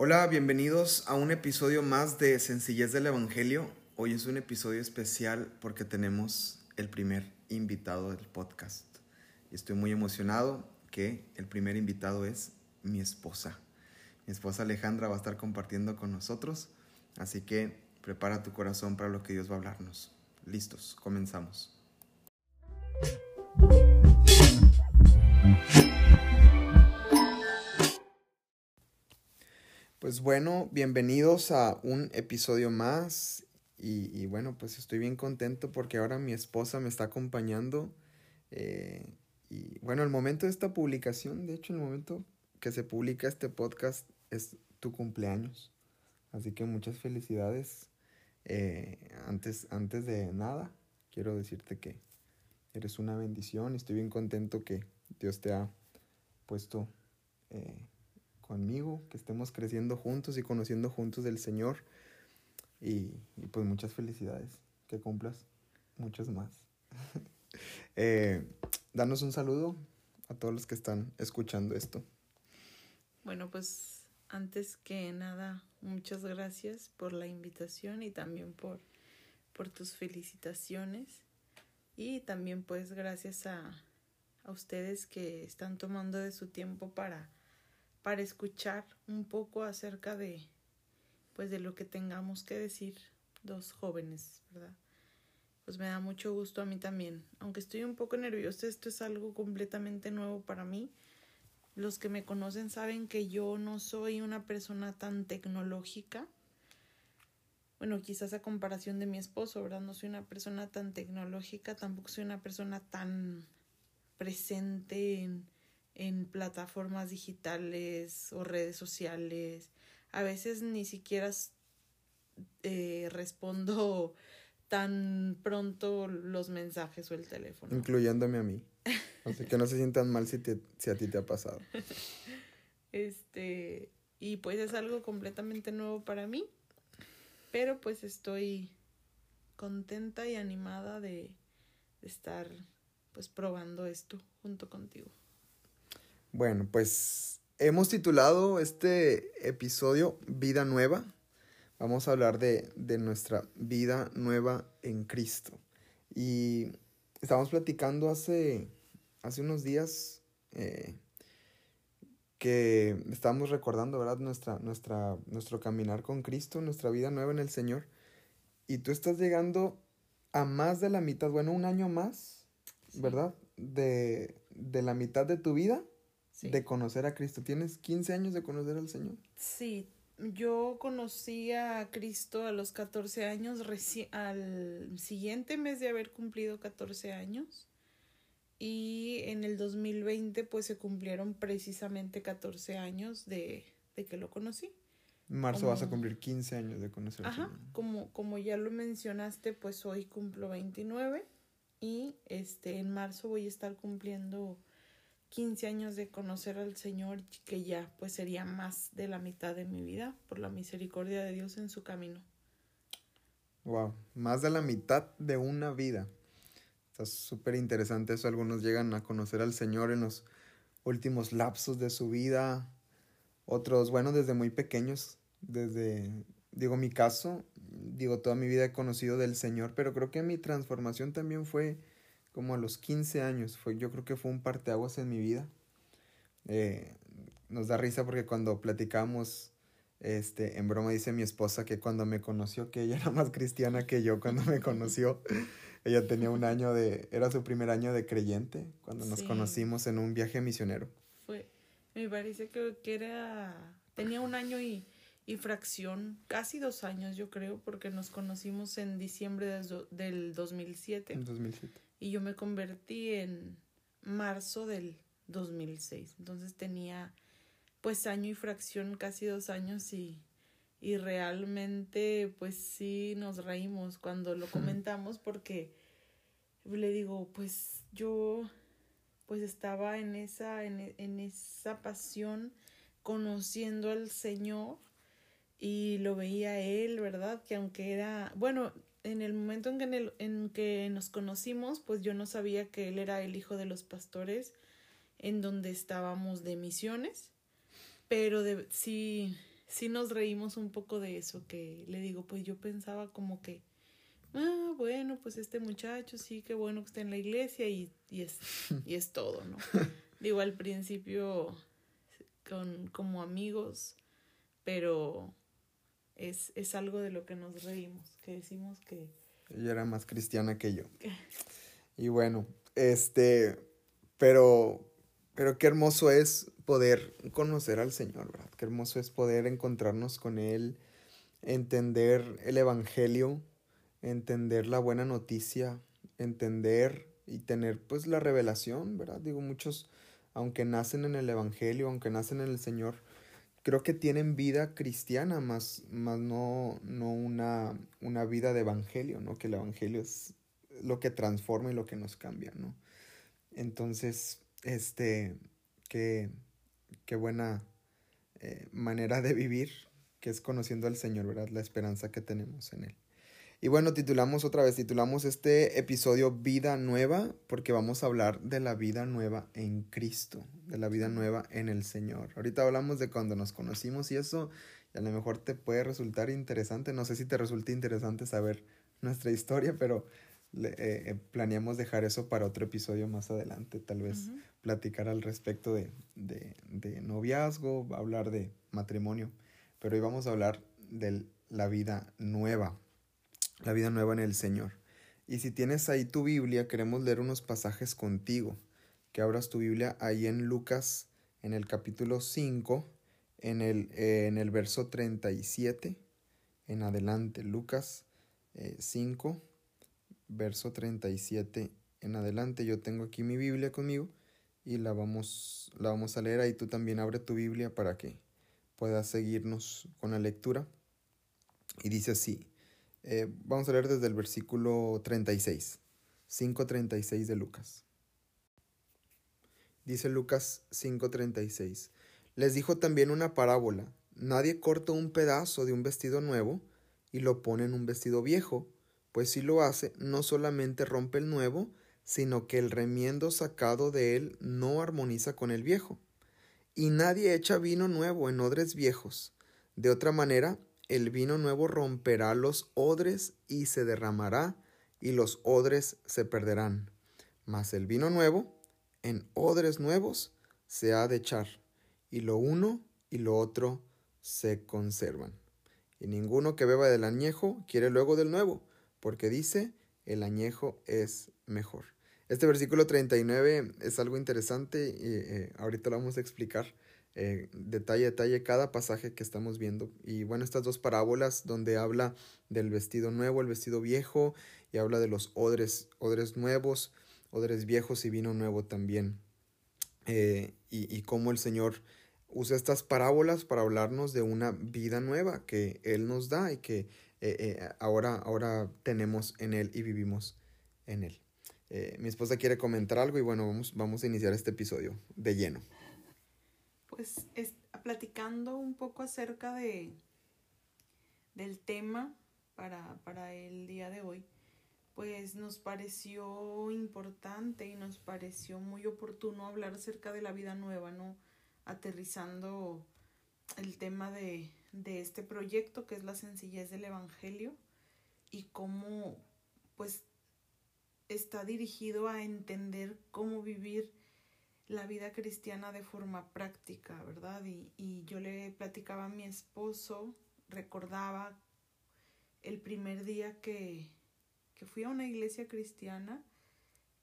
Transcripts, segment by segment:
Hola, bienvenidos a un episodio más de Sencillez del Evangelio. Hoy es un episodio especial porque tenemos el primer invitado del podcast. Estoy muy emocionado que el primer invitado es mi esposa. Mi esposa Alejandra va a estar compartiendo con nosotros, así que prepara tu corazón para lo que Dios va a hablarnos. Listos, comenzamos. Pues bueno, bienvenidos a un episodio más y, bueno, pues estoy bien contento porque ahora mi esposa me está acompañando. Eh, y bueno, el momento de esta publicación, de hecho el momento que se publica este podcast es tu cumpleaños. Así que muchas felicidades. Eh, antes, antes de nada, quiero decirte que eres una bendición y estoy bien contento que Dios te ha puesto eh, conmigo, que estemos creciendo juntos y conociendo juntos del Señor. Y, pues muchas felicidades, que cumplas muchas más. eh, danos un saludo a todos los que están escuchando esto. Bueno, pues antes que nada, muchas gracias por la invitación y también por, por tus felicitaciones. Y también pues gracias a, a ustedes que están tomando de su tiempo para para escuchar un poco acerca de pues de lo que tengamos que decir dos jóvenes, ¿verdad? Pues me da mucho gusto a mí también, aunque estoy un poco nerviosa, esto es algo completamente nuevo para mí. Los que me conocen saben que yo no soy una persona tan tecnológica. Bueno, quizás a comparación de mi esposo, ¿verdad? No soy una persona tan tecnológica, tampoco soy una persona tan presente en, en plataformas digitales o redes sociales. A veces ni siquiera eh, respondo tan pronto los mensajes o el teléfono. Incluyéndome a mí. Así que no se sientan mal si, si a ti te ha pasado. Este, y pues es algo completamente nuevo para mí, pero pues estoy contenta y animada de, de estar pues probando esto junto contigo. Bueno, pues hemos titulado este episodio Vida Nueva. Vamos a hablar de, nuestra vida nueva en Cristo. Y estábamos platicando hace, hace unos días eh, que estábamos recordando, ¿verdad? Nuestra, nuestra, nuestro caminar con Cristo, nuestra vida nueva en el Señor. Y tú estás llegando a más de la mitad, bueno, un año más, ¿verdad? De, de la mitad de tu vida de conocer a Cristo. ¿Tienes 15 años de conocer al Señor? Sí, yo conocí a Cristo a los 14 años, al siguiente mes de haber cumplido 14 años. Y en el 2020 pues se cumplieron precisamente 14 años de, que lo conocí. En marzo vas a cumplir 15 años de conocer al Señor. Como, como ya lo mencionaste, pues hoy cumplo 29 y este en marzo voy a estar cumpliendo 15 años de conocer al Señor, que ya pues sería más de la mitad de mi vida, por la misericordia de Dios en su camino. Wow, más de la mitad de una vida. Está súper interesante eso. Algunos llegan a conocer al Señor en los últimos lapsos de su vida. Otros, bueno, desde muy pequeños, desde, digo, mi caso, digo, toda mi vida he conocido del Señor, pero creo que mi transformación también fue como a los 15 años. Fue, yo creo que fue un parteaguas en mi vida. Eh, nos da risa porque cuando platicamos, este, en broma dice mi esposa que cuando me conoció, que ella era más cristiana que yo cuando me conoció. ella tenía un año de, era su primer año de creyente cuando nos conocimos en un viaje misionero. Fue, me parece que, que era, tenía un año y, y, fracción, casi dos años yo creo, porque nos conocimos en diciembre del, del 2007. En 2007 y yo me convertí en marzo del 2006. Entonces tenía pues año y fracción, casi dos años y, y realmente pues sí nos reímos cuando lo comentamos porque le digo pues yo pues estaba en esa, en, en esa pasión conociendo al Señor y lo veía él, ¿verdad? Que aunque era, bueno, en el momento en que, en, que nos conocimos, pues yo no sabía que él era el hijo de los pastores en donde estábamos de misiones, pero de, sí, sí nos reímos un poco de eso, que le digo, pues yo pensaba como que, ah, bueno, pues este muchacho sí, qué bueno que está en la iglesia y, y, es, y es todo, ¿no? digo, al principio con, como amigos, pero es, es algo de lo que nos reímos, que decimos que... Ella era más cristiana que yo. y bueno, este, pero, pero qué hermoso es poder conocer al Señor, ¿verdad? Qué hermoso es poder encontrarnos con Él, entender el Evangelio, entender la buena noticia, entender y tener pues la revelación, ¿verdad? Digo, muchos, aunque nacen en el Evangelio, aunque nacen en el Señor, creo que tienen vida cristiana, más, más no, no una, una vida de Evangelio, ¿no? Que el Evangelio es lo que transforma y lo que nos cambia, ¿no? Entonces, este, qué, qué buena eh, manera de vivir, que es conociendo al Señor, ¿verdad? La esperanza que tenemos en Él. Y bueno, titulamos otra vez, titulamos este episodio Vida Nueva, porque vamos a hablar de la vida nueva en Cristo, de la vida nueva en el Señor. Ahorita hablamos de cuando nos conocimos y eso, a lo mejor te puede resultar interesante, no sé si te resulta interesante saber nuestra historia, pero eh, eh, planeamos dejar eso para otro episodio más adelante, tal vez platicar al respecto de, de, de, noviazgo, hablar de matrimonio, pero hoy vamos a hablar de la vida nueva, la vida nueva en el Señor. Y si tienes ahí tu Biblia, queremos leer unos pasajes contigo, que abras tu Biblia ahí en Lucas, en el capítulo 5, en el, eh, en el verso 37, en adelante, Lucas 5 verso 37 en adelante. Yo tengo aquí mi Biblia conmigo y la vamos, la vamos a leer. Ahí tú también abre tu Biblia para que puedas seguirnos con la lectura. Y dice así, eh, vamos a leer desde el versículo 36, 5.36 de Lucas. Dice Lucas 5.36, les dijo también una parábola, nadie corta un pedazo de un vestido nuevo y lo pone en un vestido viejo pues si lo hace, no solamente rompe el nuevo, sino que el remiendo sacado de él no armoniza con el viejo. Y nadie echa vino nuevo en odres viejos. De otra manera, el vino nuevo romperá los odres y se derramará, y los odres se perderán. Mas el vino nuevo, en odres nuevos, se ha de echar, y lo uno y lo otro se conservan. Y ninguno que beba del añejo quiere luego del nuevo, porque dice, el añejo es mejor. Este versículo 39 es algo interesante y eh, ahorita lo vamos a explicar eh, detalle a detalle cada pasaje que estamos viendo. Y bueno, estas dos parábolas donde habla del vestido nuevo, el vestido viejo, y habla de los odres, odres nuevos, odres viejos y vino nuevo también. Eh, y, cómo el Señor usa estas parábolas para hablarnos de una vida nueva que Él nos da y que eh, ahora, ahora tenemos en Él y vivimos en Él. Mi esposa quiere comentar algo y bueno, vamos, vamos a iniciar este episodio de lleno. Pues es, platicando un poco acerca de del tema para, para el día de hoy, pues nos pareció importante y nos pareció muy oportuno hablar acerca de la vida nueva, ¿no? Aterrizando el tema de, de este proyecto que es la sencillez del Evangelio y cómo pues está dirigido a entender cómo vivir la vida cristiana de forma práctica, ¿verdad? Y, y yo le platicaba a mi esposo, recordaba el primer día que, que fui a una iglesia cristiana,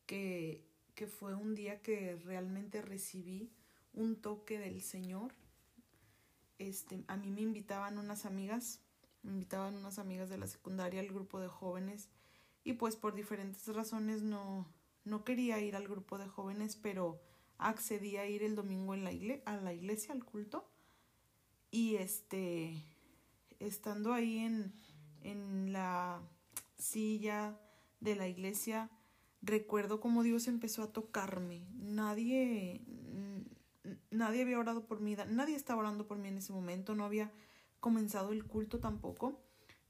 que, que fue un día que realmente recibí un toque del Señor este, a mí me invitaban unas amigas, me invitaban unas amigas de la secundaria al grupo de jóvenes y pues por diferentes razones no, no quería ir al grupo de jóvenes, pero accedí a ir el domingo en la a la iglesia, al culto. Y este, estando ahí en, en la silla de la iglesia, recuerdo como Dios empezó a tocarme. Nadie, nadie había orado por mí, nadie estaba orando por mí en ese momento, no había comenzado el culto tampoco,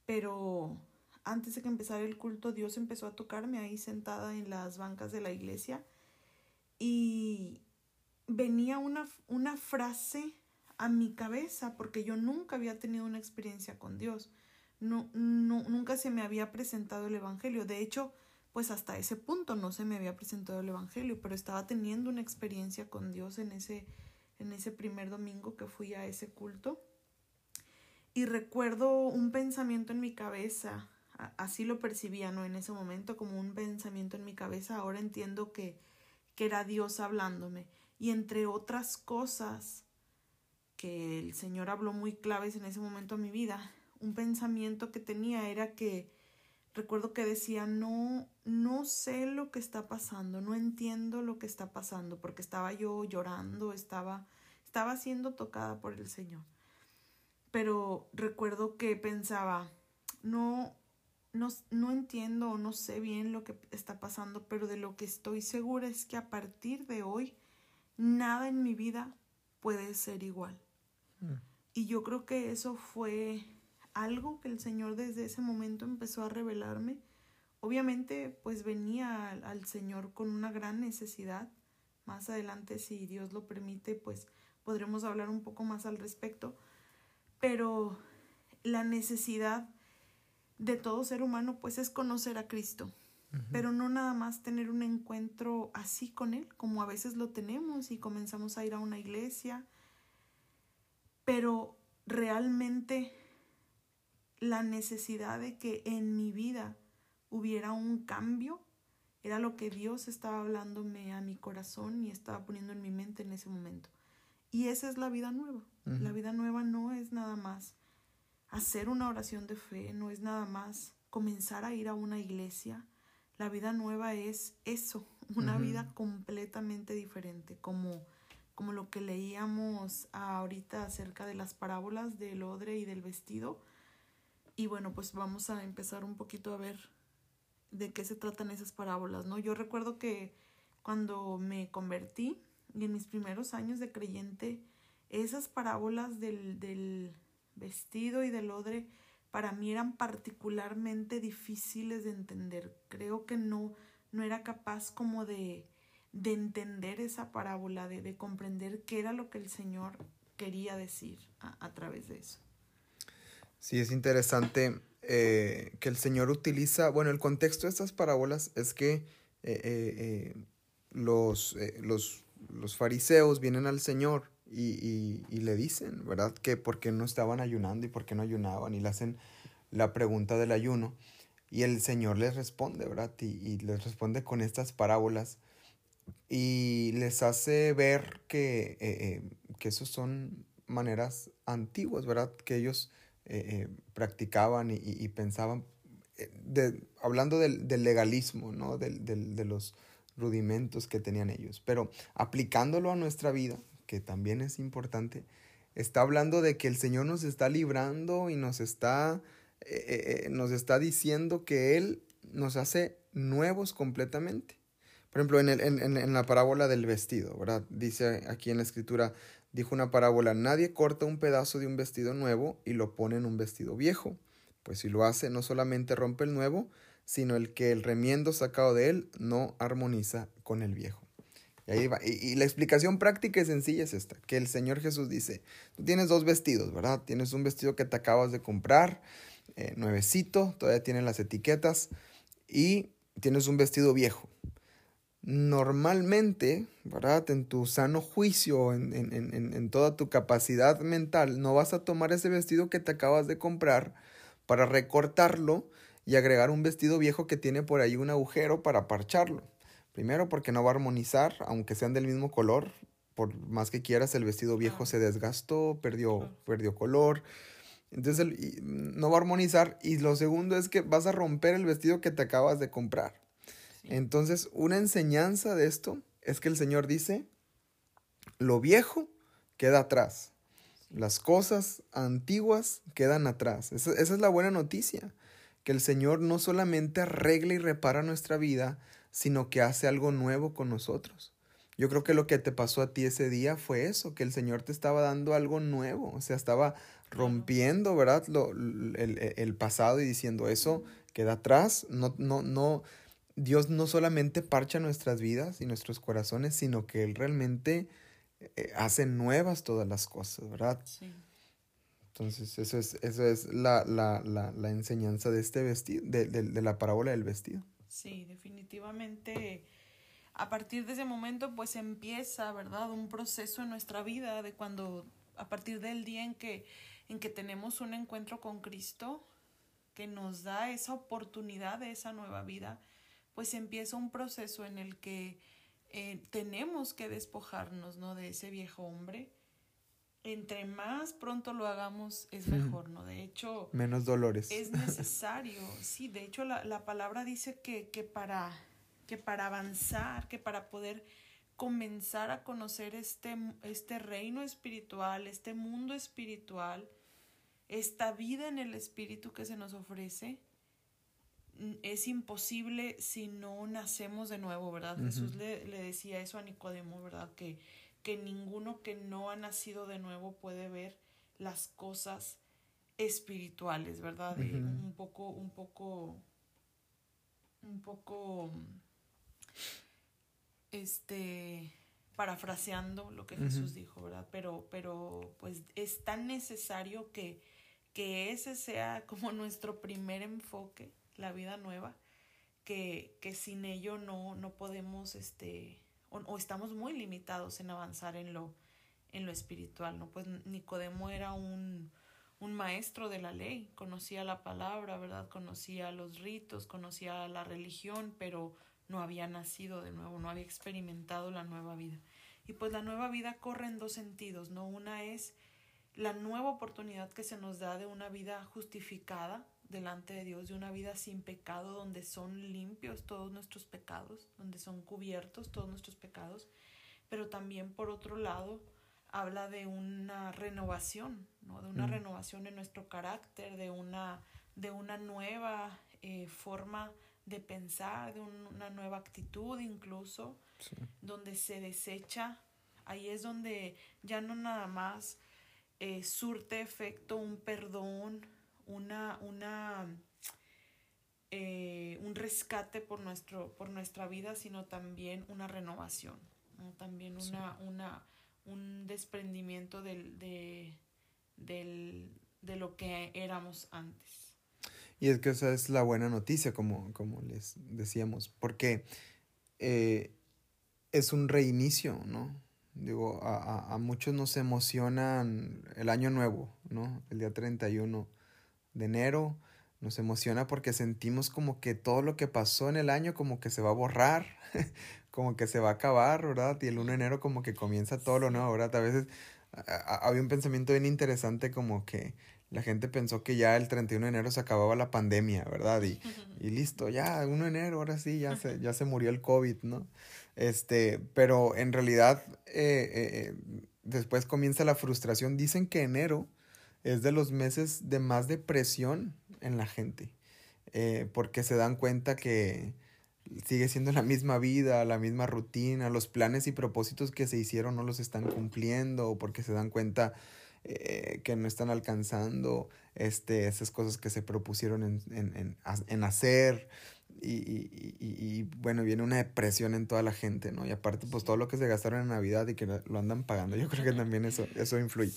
pero antes de que empezara el culto Dios empezó a tocarme ahí sentada en las bancas de la iglesia y venía una, una frase a mi cabeza porque yo nunca había tenido una experiencia con Dios. No, no, nunca se me había presentado el Evangelio. De hecho, pues hasta ese punto no se me había presentado el Evangelio, pero estaba teniendo una experiencia con Dios en ese, en ese primer domingo que fui a ese culto. Y recuerdo un pensamiento en mi cabeza, así lo percibía, ¿no? En ese momento como un pensamiento en mi cabeza, ahora entiendo que, que era Dios hablándome. Y entre otras cosas que el Señor habló muy claves en ese momento a mi vida, un pensamiento que tenía era que recuerdo que decía, no, no sé lo que está pasando, no entiendo lo que está pasando, porque estaba yo llorando, estaba, estaba siendo tocada por el Señor. Pero recuerdo que pensaba, no, no, no entiendo o no sé bien lo que está pasando, pero de lo que estoy segura es que a partir de hoy, nada en mi vida puede ser igual. Mm. Y yo creo que eso fue algo que el Señor desde ese momento empezó a revelarme. Obviamente, pues venía al, Señor con una gran necesidad. Más adelante, si Dios lo permite, pues podremos hablar un poco más al respecto. Pero la necesidad de todo ser humano, pues es conocer a Cristo. Pero no nada más tener un encuentro así con Él, como a veces lo tenemos y comenzamos a ir a una iglesia. Pero realmente la necesidad de que en mi vida hubiera un cambio era lo que Dios estaba hablándome a mi corazón y estaba poniendo en mi mente en ese momento. Y esa es la vida nueva. La vida nueva no es nada más hacer una oración de fe, no es nada más comenzar a ir a una iglesia. La vida nueva es eso, una vida completamente diferente, como, como lo que leíamos ahorita acerca de las parábolas del odre y del vestido y bueno, pues vamos a empezar un poquito a ver de qué se tratan esas parábolas, ¿no? Yo recuerdo que cuando me convertí y en mis primeros años de creyente, esas parábolas del, del vestido y del odre para mí eran particularmente difíciles de entender. Creo que no, no era capaz como de, de entender esa parábola, de, de, comprender qué era lo que el Señor quería decir a través de eso. Sí, es interesante eh, que el Señor utiliza, bueno, el contexto de estas parábolas es que eh, eh, los, los, los, fariseos vienen al Señor y, y, le dicen, ¿verdad? Que por qué no estaban ayunando y por qué no ayunaban y le hacen la pregunta del ayuno. Y el Señor les responde, ¿verdad? Y, y, les responde con estas parábolas y les hace ver que, que esos son maneras antiguas, ¿verdad? Que ellos eh, eh, practicaban y, pensaban, eh, de, hablando del, legalismo, ¿no? de los rudimentos que tenían ellos, pero aplicándolo a nuestra vida, que también es importante, está hablando de que el Señor nos está librando y nos está, nos está diciendo que Él nos hace nuevos completamente. Por ejemplo, en, el, en, en, la parábola del vestido, ¿verdad? Dice aquí en la escritura, Dijo una parábola, nadie corta un pedazo de un vestido nuevo y lo pone en un vestido viejo, pues si lo hace no solamente rompe el nuevo, sino el que el remiendo sacado de él no armoniza con el viejo. Y la explicación práctica y sencilla es esta, que el Señor Jesús dice, tú tienes dos vestidos, ¿verdad? Tienes un vestido que te acabas de comprar, eh, nuevecito, todavía tiene las etiquetas, y tienes un vestido viejo normalmente, ¿verdad? En tu sano juicio, en, en, en, toda tu capacidad mental, no vas a tomar ese vestido que te acabas de comprar para recortarlo y agregar un vestido viejo que tiene por ahí un agujero para parcharlo. Primero porque no va a armonizar, aunque sean del mismo color, por más que quieras, el vestido viejo se desgastó, perdió, perdió color. Entonces no va a armonizar. Y lo segundo es que vas a romper el vestido que te acabas de comprar. Entonces, una enseñanza de esto es que el Señor dice, lo viejo queda atrás, las cosas antiguas quedan atrás. Esa, es la buena noticia, que el Señor no solamente arregla y repara nuestra vida, sino que hace algo nuevo con nosotros. Yo creo que lo que te pasó a ti ese día fue eso, que el Señor te estaba dando algo nuevo, o sea, estaba rompiendo, ¿verdad? Lo, el, el pasado y diciendo eso queda atrás, no, no, no, Dios no solamente parcha nuestras vidas y nuestros corazones, sino que Él realmente eh, hace nuevas todas las cosas, ¿verdad? Sí. Entonces, eso es, eso es la, la, la, la enseñanza de este vestido, de, de, de, la parábola del vestido. Sí, definitivamente. A partir de ese momento, pues empieza, ¿verdad? Un proceso en nuestra vida de cuando, a partir del día en que, en que tenemos un encuentro con Cristo, que nos da esa oportunidad de esa nueva vida, pues empieza un proceso en el que eh, tenemos que despojarnos, ¿no? De ese viejo hombre entre más pronto lo hagamos es mejor, ¿no? De hecho... Menos dolores. Es necesario, sí, de hecho la, la palabra dice que, que, para, que para avanzar, que para poder comenzar a conocer este, este reino espiritual, este mundo espiritual, esta vida en el espíritu que se nos ofrece, es imposible si no nacemos de nuevo, ¿verdad? Jesús le, le decía eso a Nicodemo, ¿verdad? Que que ninguno que no ha nacido de nuevo puede ver las cosas espirituales, ¿verdad? un poco, un poco, un poco, este, parafraseando lo que Jesús dijo, ¿verdad? Pero, pero, pues es tan necesario que, que ese sea como nuestro primer enfoque, la vida nueva, que, que sin ello no, no podemos, este, o, estamos muy limitados en avanzar en lo, en lo espiritual, ¿no? Pues Nicodemo era un, un maestro de la ley, conocía la palabra, ¿verdad? Conocía los ritos, conocía la religión, pero no había nacido de nuevo, no había experimentado la nueva vida. Y pues la nueva vida corre en dos sentidos, ¿no? Una es la nueva oportunidad que se nos da de una vida justificada, delante de Dios, de una vida sin pecado, donde son limpios todos nuestros pecados, donde son cubiertos todos nuestros pecados, pero también por otro lado habla de una renovación, ¿no? de una mm. renovación en nuestro carácter, de una, de una nueva eh, forma de pensar, de una nueva actitud incluso, donde se desecha, ahí es donde ya no nada más eh, surte efecto un perdón, una, una, eh, un rescate por, nuestro, por nuestra vida, sino también una renovación, también una, una, un desprendimiento del, de, del, de lo que éramos antes. Y es que esa es la buena noticia, como, como les decíamos, porque eh, es un reinicio, ¿no? Digo, a, a, a, muchos nos emocionan el año nuevo, ¿no? El día 31 de enero. Nos emociona porque sentimos como que todo lo que pasó en el año como que se va a borrar, como que se va a acabar, ¿verdad? Y el 1 de enero como que comienza todo lo nuevo, ¿verdad? A veces había un pensamiento bien interesante como que la gente pensó que ya el 31 de enero se acababa la pandemia, ¿verdad? Y, y listo, ya, 1 de enero, ahora sí, ya se, ya se murió el COVID, ¿no? Este, pero en realidad eh, eh, después comienza la frustración. Dicen que enero es de los meses de más depresión en la gente, eh, porque se dan cuenta que sigue siendo la misma vida, la misma rutina, los planes y propósitos que se hicieron no los están cumpliendo, porque se dan cuenta eh, que no están alcanzando este, esas cosas que se propusieron en, en, en hacer y, y, y, bueno, viene una depresión en toda la gente, ¿no? Y aparte, pues todo lo que se gastaron en Navidad y que lo andan pagando, yo creo que también eso, eso influye.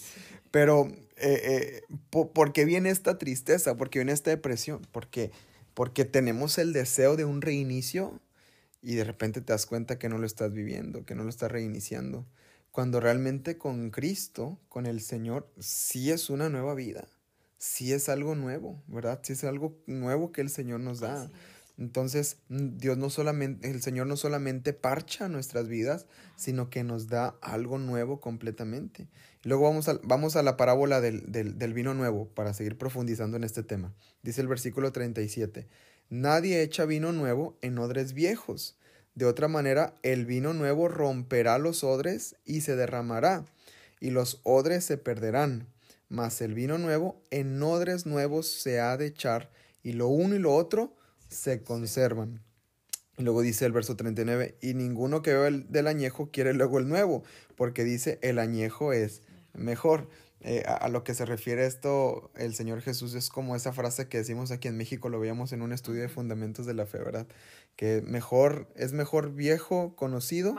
Pero, eh, eh, ¿por qué viene esta tristeza? ¿Por qué viene esta depresión? Porque, porque tenemos el deseo de un reinicio y de repente te das cuenta que no lo estás viviendo, que no lo estás reiniciando. Cuando realmente con Cristo, con el Señor, sí es una nueva vida, sí es algo nuevo, ¿verdad? Sí es algo nuevo que el Señor nos da. Entonces, mm, Dios no solamente, el Señor no solamente parcha nuestras vidas, sino que nos da algo nuevo completamente. Luego vamos a, vamos a la parábola del, del, del, vino nuevo para seguir profundizando en este tema. Dice el versículo 37, Nadie echa vino nuevo en odres viejos. De otra manera, el vino nuevo romperá los odres y se derramará, y los odres se perderán. Mas el vino nuevo en odres nuevos se ha de echar, y lo uno y lo otro se conservan. Y luego dice el verso 39, y ninguno que el del añejo quiere luego el nuevo, porque dice el añejo es mejor. Eh, a, lo que se refiere esto, el Señor Jesús es como esa frase que decimos aquí en México, lo veíamos en un estudio de fundamentos de la fe, ¿verdad? Que mejor, es mejor viejo conocido.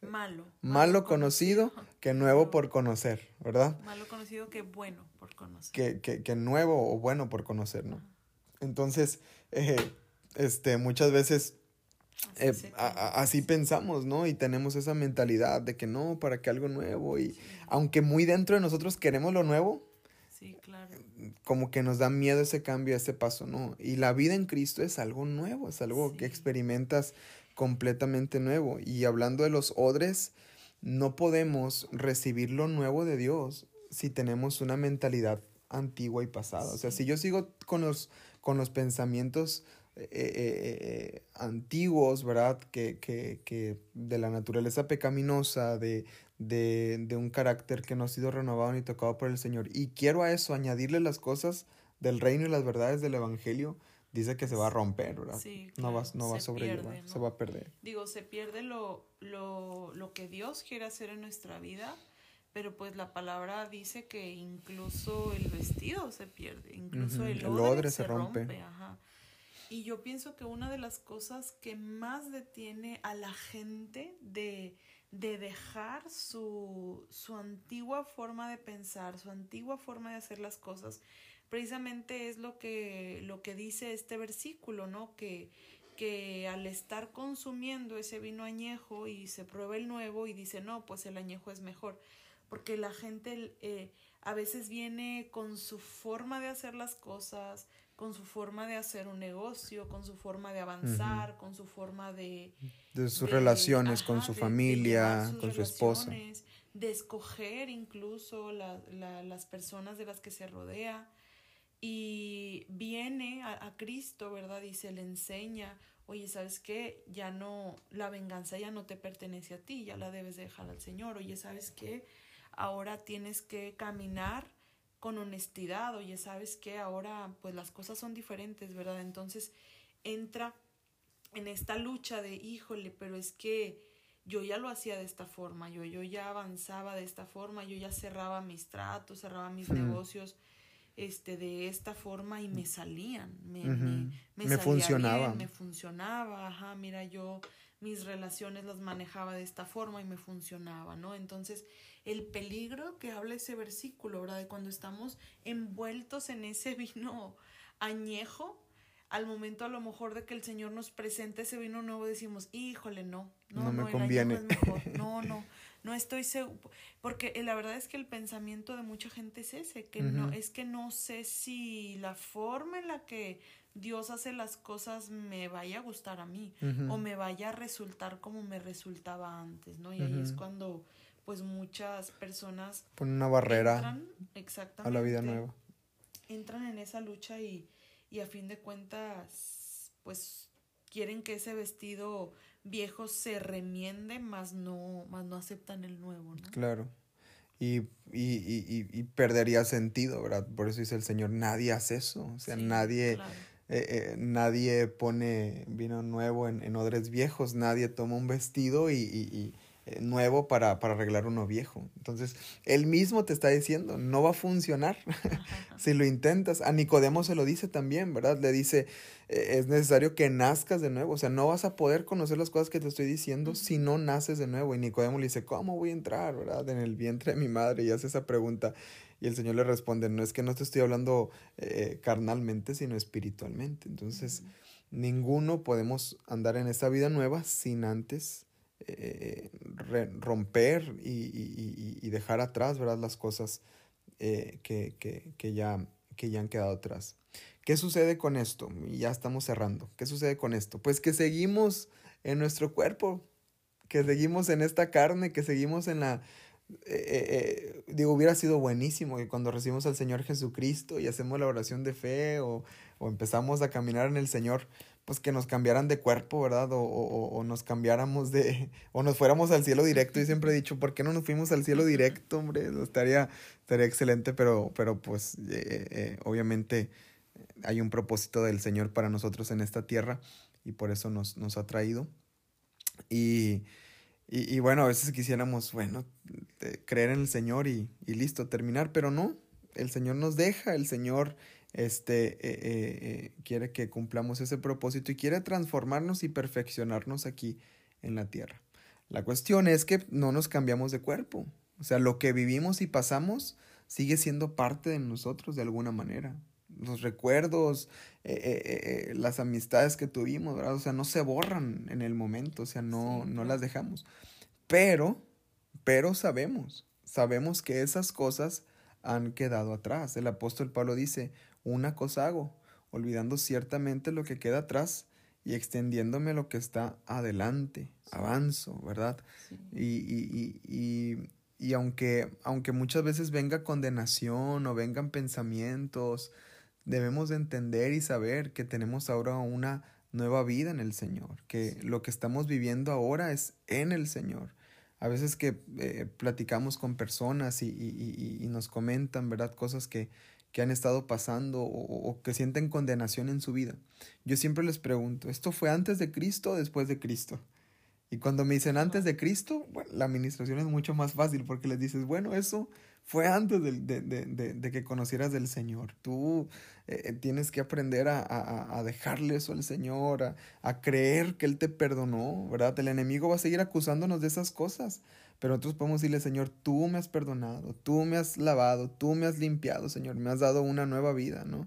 malo. Malo, conocido, que nuevo por conocer, ¿verdad? Malo conocido que bueno por conocer. Que, que, que nuevo o bueno por conocer, ¿no? Entonces, eh, este, muchas veces así, eh, así, pensamos, ¿no? Y tenemos esa mentalidad de que no, para que algo nuevo. Y aunque muy dentro de nosotros queremos lo nuevo, sí, claro. como que nos da miedo ese cambio, ese paso, ¿no? Y la vida en Cristo es algo nuevo, es algo que experimentas completamente nuevo. Y hablando de los odres, no podemos recibir lo nuevo de Dios si tenemos una mentalidad antigua y pasada. O sea, si yo sigo con los, con los pensamientos eh, eh, eh, antiguos, ¿verdad? Que, que, que, de la naturaleza pecaminosa, de, de, de, un carácter que no ha sido renovado ni tocado por el Señor. Y quiero a eso añadirle las cosas del reino y las verdades del Evangelio dice que se va a romper, ¿verdad? Sí, no va, no va a sobrellevar, se va a perder. Digo, se pierde lo, lo, lo que Dios quiere hacer en nuestra vida, pero pues la palabra dice que incluso el vestido se pierde, incluso el, odre se, rompe. Ajá. Y yo pienso que una de las cosas que más detiene a la gente de, de dejar su, su antigua forma de pensar, su antigua forma de hacer las cosas, precisamente es lo que, lo que dice este versículo, ¿no? Que, que al estar consumiendo ese vino añejo y se prueba el nuevo y dice, no, pues el añejo es mejor, porque la gente eh, a veces viene con su forma de hacer las cosas, con su forma de hacer un negocio, con su forma de avanzar, con su forma de... De sus relaciones con su familia, con su esposa. De escoger incluso las personas de las que se rodea y viene a, Cristo, ¿verdad? Y se le enseña, oye, ¿sabes qué? Ya no, la venganza ya no te pertenece a ti, ya la debes dejar al Señor, oye, ¿sabes qué? Ahora tienes que caminar con honestidad, oye, ¿sabes qué? Ahora pues las cosas son diferentes, ¿verdad? Entonces entra en esta lucha de, híjole, pero es que yo ya lo hacía de esta forma, yo, yo ya avanzaba de esta forma, yo ya cerraba mis tratos, cerraba mis negocios este, de esta forma y me salían, me, me, me, funcionaba. me funcionaba, ajá, mira, yo mis relaciones las manejaba de esta forma y me funcionaba, ¿no? Entonces, el peligro que habla ese versículo, ¿verdad? De cuando estamos envueltos en ese vino añejo, al momento a lo mejor de que el Señor nos presente ese vino nuevo, decimos, híjole, no, no, no, me conviene. No, no, no estoy seguro, porque eh, la verdad es que el pensamiento de mucha gente es ese, que no, es que no sé si la forma en la que Dios hace las cosas me vaya a gustar a mí, o me vaya a resultar como me resultaba antes, ¿no? Y ahí es cuando, pues, muchas personas... Ponen una barrera a la vida nueva. Entran en esa lucha y, y a fin de cuentas, pues, quieren que ese vestido viejo se remiende, más no, más no aceptan el nuevo, ¿no? Claro. Y, y, y, y, perdería sentido, ¿verdad? Por eso dice el Señor, nadie hace eso. O sea, nadie, eh, eh, nadie pone vino nuevo en, en, odres viejos, nadie toma un vestido y, eh, nuevo para, para, arreglar uno viejo. Entonces, él mismo te está diciendo, no va a funcionar si lo intentas. A Nicodemo se lo dice también, ¿verdad? Le dice, e, es necesario que nazcas de nuevo. O sea, no vas a poder conocer las cosas que te estoy diciendo si no naces de nuevo. Y Nicodemo le dice, ¿cómo voy a entrar, verdad? En el vientre de mi madre. Y hace esa pregunta. Y el Señor le responde, no es que no te estoy hablando eh, carnalmente, sino espiritualmente. Entonces, ninguno podemos andar en esta vida nueva sin antes eh, romper y, dejar atrás, ¿verdad? Las cosas eh, que, ya, que ya han quedado atrás. ¿Qué sucede con esto? Ya estamos cerrando. ¿Qué sucede con esto? Pues que seguimos en nuestro cuerpo, que seguimos en esta carne, que seguimos en la... Eh, digo, hubiera sido buenísimo que cuando recibimos al Señor Jesucristo y hacemos la oración de fe o empezamos a caminar en el Señor, pues que nos cambiaran de cuerpo, ¿verdad? O, o, o, nos cambiáramos de, o nos fuéramos al cielo directo. Y siempre he dicho, ¿por qué no nos fuimos al cielo directo, hombre? Estaría, estaría excelente, pero, pero pues eh, eh, obviamente hay un propósito del Señor para nosotros en esta tierra y por eso nos, nos ha traído. Y, y, y, bueno, a veces quisiéramos, bueno, creer en el Señor y, y listo, terminar, pero no, el Señor nos deja, el Señor este, eh, eh, eh, quiere que cumplamos ese propósito y quiere transformarnos y perfeccionarnos aquí en la tierra. La cuestión es que no nos cambiamos de cuerpo. O sea, lo que vivimos y pasamos sigue siendo parte de nosotros de alguna manera. Los recuerdos, eh, las amistades que tuvimos, ¿verdad? O sea, no se borran en el momento, o sea, no, no las dejamos. Pero, pero sabemos, sabemos que esas cosas han quedado atrás. El apóstol Pablo dice, una cosa hago, olvidando ciertamente lo que queda atrás y extendiéndome lo que está adelante, avanzo, ¿verdad? Y, y, y, y, aunque, aunque muchas veces venga condenación o vengan pensamientos, debemos de entender y saber que tenemos ahora una nueva vida en el Señor, que lo que estamos viviendo ahora es en el Señor. A veces que eh, platicamos con personas y, y, y, nos comentan, ¿verdad? Cosas que, que han estado pasando o, que sienten condenación en su vida. Yo siempre les pregunto, ¿esto fue antes de Cristo o después de Cristo? Y cuando me dicen antes de Cristo, la administración es mucho más fácil porque les dices, bueno, eso fue antes de, que conocieras del Señor. Tú eh, eh, tienes que aprender a, dejarle eso al Señor, a creer que Él te perdonó, ¿verdad? El enemigo va a seguir acusándonos de esas cosas. Pero nosotros podemos decirle, Señor, tú me has perdonado, tú me has lavado, tú me has limpiado, Señor, me has dado una nueva vida, ¿no?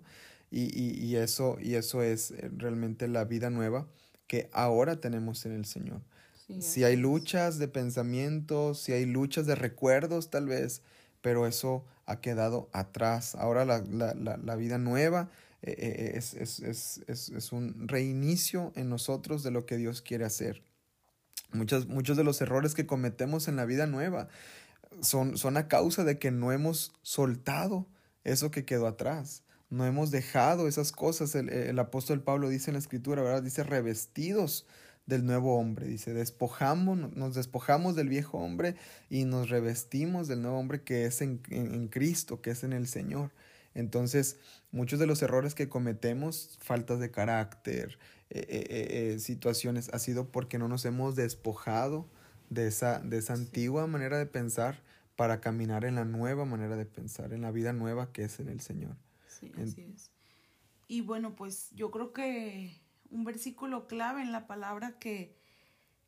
Y, y, y eso, y eso es eh, realmente la vida nueva que ahora tenemos en el Señor. si hay luchas de pensamientos, si hay luchas de recuerdos tal vez, pero eso ha quedado atrás. Ahora la, la, la, la vida nueva eh, eh, es, es, es, es, un reinicio en nosotros de lo que Dios quiere hacer. Muchos, muchos de los errores que cometemos en la vida nueva son, son a causa de que no hemos soltado eso que quedó atrás. No hemos dejado esas cosas. El, el apóstol Pablo dice en la escritura, ¿verdad? Dice revestidos del nuevo hombre. Dice, despojamos, nos despojamos del viejo hombre y nos revestimos del nuevo hombre que es en, en, en Cristo, que es en el Señor. Entonces, muchos de los errores que cometemos, faltas de carácter, eh, eh, eh, situaciones, ha sido porque no nos hemos despojado de esa, de esa antigua manera de pensar para caminar en la nueva manera de pensar, en la vida nueva que es en el Señor. Sí, así es. Y bueno, pues yo creo que un versículo clave en la palabra que,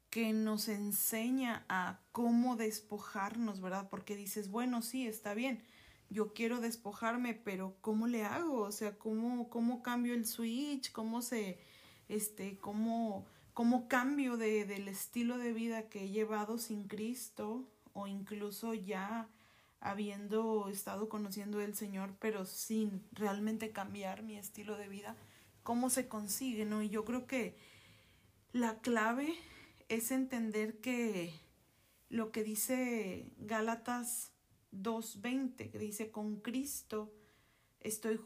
que nos enseña a cómo despojarnos, ¿verdad? Porque dices, bueno, sí, está bien, yo quiero despojarme, pero ¿cómo le hago? O sea, ¿cómo, cómo cambio el switch? ¿Cómo se, este, cómo, cómo cambio de, del estilo de vida que he llevado sin Cristo o incluso ya habiendo estado conociendo el Señor, pero sin realmente cambiar mi estilo de vida, ¿cómo se consigue? ¿no? Y yo creo que la clave es entender que lo que dice Gálatas 2.20, que dice, con Cristo estoy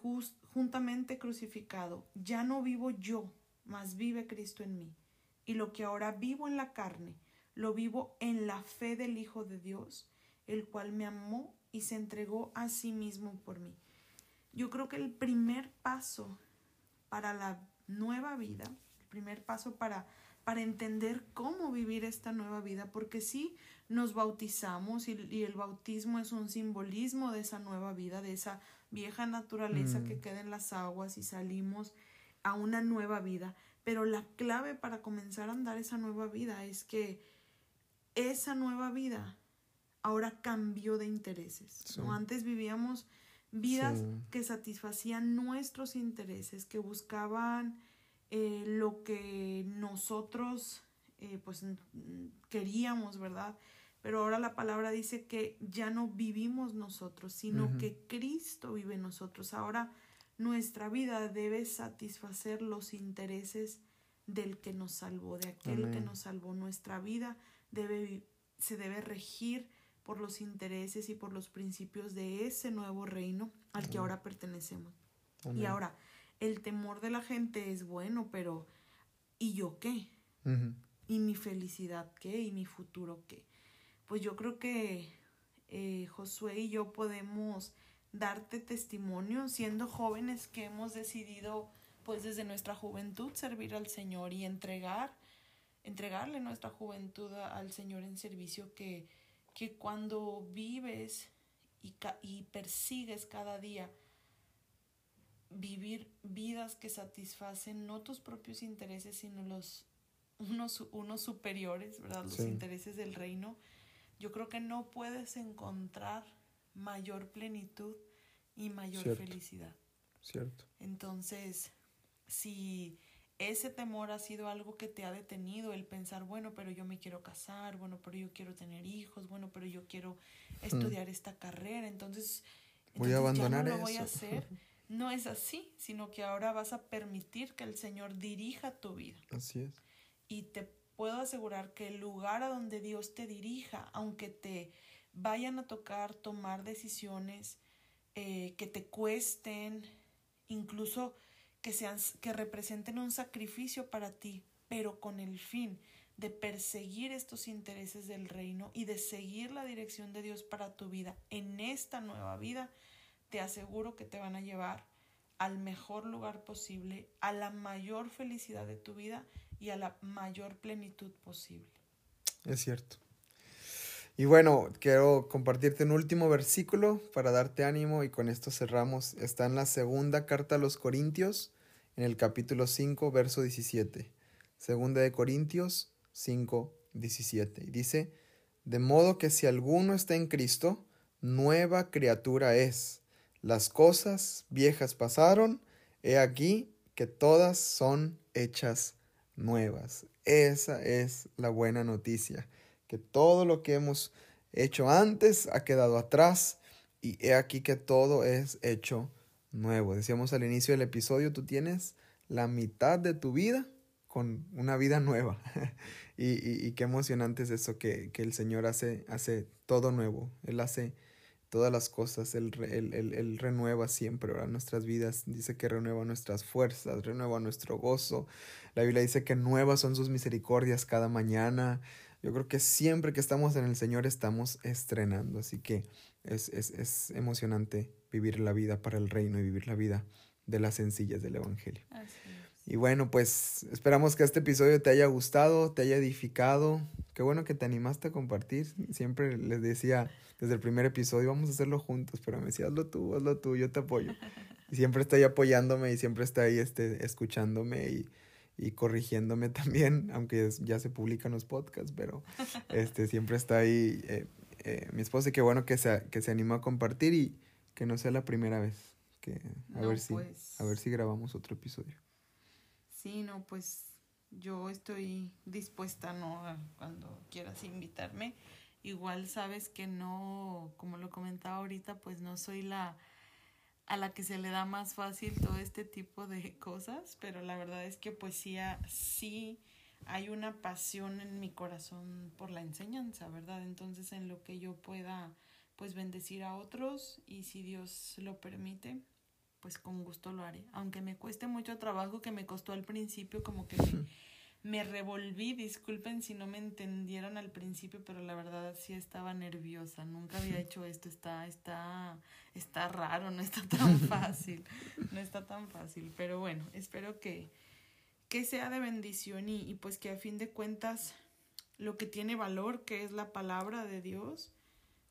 juntamente crucificado, ya no vivo yo, mas vive Cristo en mí. Y lo que ahora vivo en la carne, lo vivo en la fe del Hijo de Dios, el cual me amó y se entregó a sí mismo por mí. Yo creo que el primer paso para la nueva vida, el primer paso para, para entender cómo vivir esta nueva vida, porque sí nos bautizamos y, y el bautismo es un simbolismo de esa nueva vida, de esa vieja naturaleza mm. que queda en las aguas y salimos a una nueva vida. Pero la clave para comenzar a andar esa nueva vida es que esa nueva vida ahora cambió de intereses. ¿no? Antes vivíamos vidas sí. que satisfacían nuestros intereses, que buscaban eh, lo que nosotros eh, pues queríamos, ¿verdad? Pero ahora la palabra dice que ya no vivimos nosotros, sino uh -huh. que Cristo vive en nosotros. Ahora nuestra vida debe satisfacer los intereses del que nos salvó, de aquel Amén. que nos salvó. Nuestra vida debe, se debe regir por los intereses y por los principios de ese nuevo reino al Amén. que ahora pertenecemos. Amén. Y ahora, el temor de la gente es bueno, pero ¿y yo qué? Uh -huh. ¿Y mi felicidad qué? ¿Y mi futuro qué? Pues yo creo que eh, Josué y yo podemos darte testimonio siendo jóvenes que hemos decidido pues desde nuestra juventud servir al Señor y entregar entregarle nuestra juventud al Señor en servicio que, que cuando vives y, y persigues cada día vivir vidas que satisfacen no tus propios intereses sino los unos, unos superiores, ¿verdad? Los intereses del reino, yo creo que no puedes encontrar mayor plenitud y mayor felicidad. Cierto. Entonces, si ese temor ha sido algo que te ha detenido, el pensar, bueno, pero yo me quiero casar, bueno, pero yo quiero tener hijos, bueno, pero yo quiero hmm. estudiar esta carrera, entonces, voy a abandonar no lo voy a hacer. No es así, sino que ahora vas a permitir que el Señor dirija tu vida. Así es. Y te puedo asegurar que el lugar a donde Dios te dirija, aunque te vayan a tocar tomar decisiones eh, que te cuesten, incluso que, sean, que representen un sacrificio para ti, pero con el fin de perseguir estos intereses del reino y de seguir la dirección de Dios para tu vida en esta nueva vida, te aseguro que te van a llevar al mejor lugar posible, a la mayor felicidad de tu vida y a la mayor plenitud posible. Es cierto. Y bueno, quiero compartirte un último versículo para darte ánimo y con esto cerramos. Está en la segunda carta a los Corintios, en el capítulo 5, verso 17. Segunda de Corintios 5, 17. Y dice, de modo que si alguno está en Cristo, nueva criatura es. Las cosas viejas pasaron, he aquí que todas son hechas nuevas. Esa es la buena noticia que todo lo que hemos hecho antes ha quedado atrás y he aquí que todo es hecho nuevo. Decíamos al inicio del episodio, tú tienes la mitad de tu vida con una vida nueva. y, y, qué emocionante es eso que, que, el Señor hace, hace todo nuevo. Él hace todas las cosas, Él, él, renueva siempre nuestras vidas. Dice que renueva nuestras fuerzas, renueva nuestro gozo. La Biblia dice que nuevas son sus misericordias cada mañana. Yo creo que siempre que estamos en el Señor estamos estrenando, así que es, es, es emocionante vivir la vida para el reino y vivir la vida de las sencillas del Evangelio. Y bueno, pues esperamos que este episodio te haya gustado, te haya edificado. Qué bueno que te animaste a compartir. Siempre les decía desde el primer episodio, vamos a hacerlo juntos, pero me decía, hazlo tú, hazlo tú, yo te apoyo. Y siempre está ahí apoyándome y siempre está ahí este, escuchándome y, y corrigiéndome también, aunque ya se publican los podcasts, pero este, siempre está ahí eh, eh, mi esposa y qué bueno que se, que se animó a compartir y que no sea la primera vez. Que, a, ver si, pues. a ver si grabamos otro episodio. Sí, no, pues yo estoy dispuesta, ¿no? Cuando quieras invitarme. Igual sabes que no, como lo comentaba ahorita, pues no soy la a la que se le da más fácil todo este tipo de cosas, pero la verdad es que pues sí, sí hay una pasión en mi corazón por la enseñanza, ¿verdad? Entonces en lo que yo pueda pues bendecir a otros y si Dios lo permite, pues con gusto lo haré. Aunque me cueste mucho trabajo que me costó al principio como que revolví, disculpen si no me entendieron al principio, pero la verdad sí estaba nerviosa, nunca había hecho esto, está, está, está raro, no está tan fácil, no está tan fácil, pero bueno, espero que, que sea de bendición y, y pues que a fin de cuentas lo que tiene valor, que es la palabra de Dios,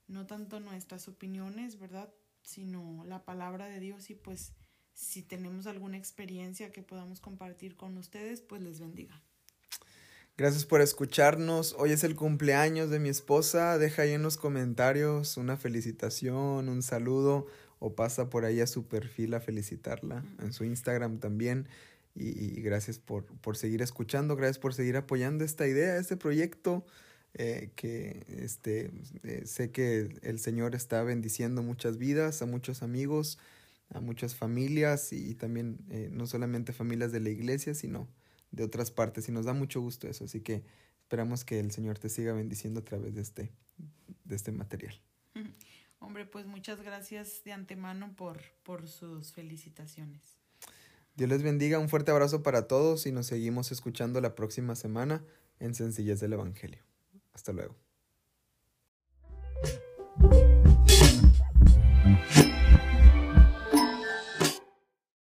no tanto nuestras opiniones, ¿verdad? Sino la palabra de Dios y pues si tenemos alguna experiencia que podamos compartir con ustedes, pues les bendiga. Gracias por escucharnos. Hoy es el cumpleaños de mi esposa. Deja ahí en los comentarios una felicitación, un saludo o pasa por ahí a su perfil a felicitarla, en su Instagram también. Y, gracias por, por, seguir escuchando, gracias por seguir apoyando esta idea, este proyecto. Eh, que este, eh, sé que el Señor está bendiciendo muchas vidas, a muchos amigos, a muchas familias y, también eh, no solamente familias de la iglesia, sino de otras partes y nos da mucho gusto eso. Así que esperamos que el Señor te siga bendiciendo a través de este, de este material. Hombre, pues muchas gracias de antemano por, por sus felicitaciones. Dios les bendiga, un fuerte abrazo para todos y nos seguimos escuchando la próxima semana en Sencillez del Evangelio. Hasta luego.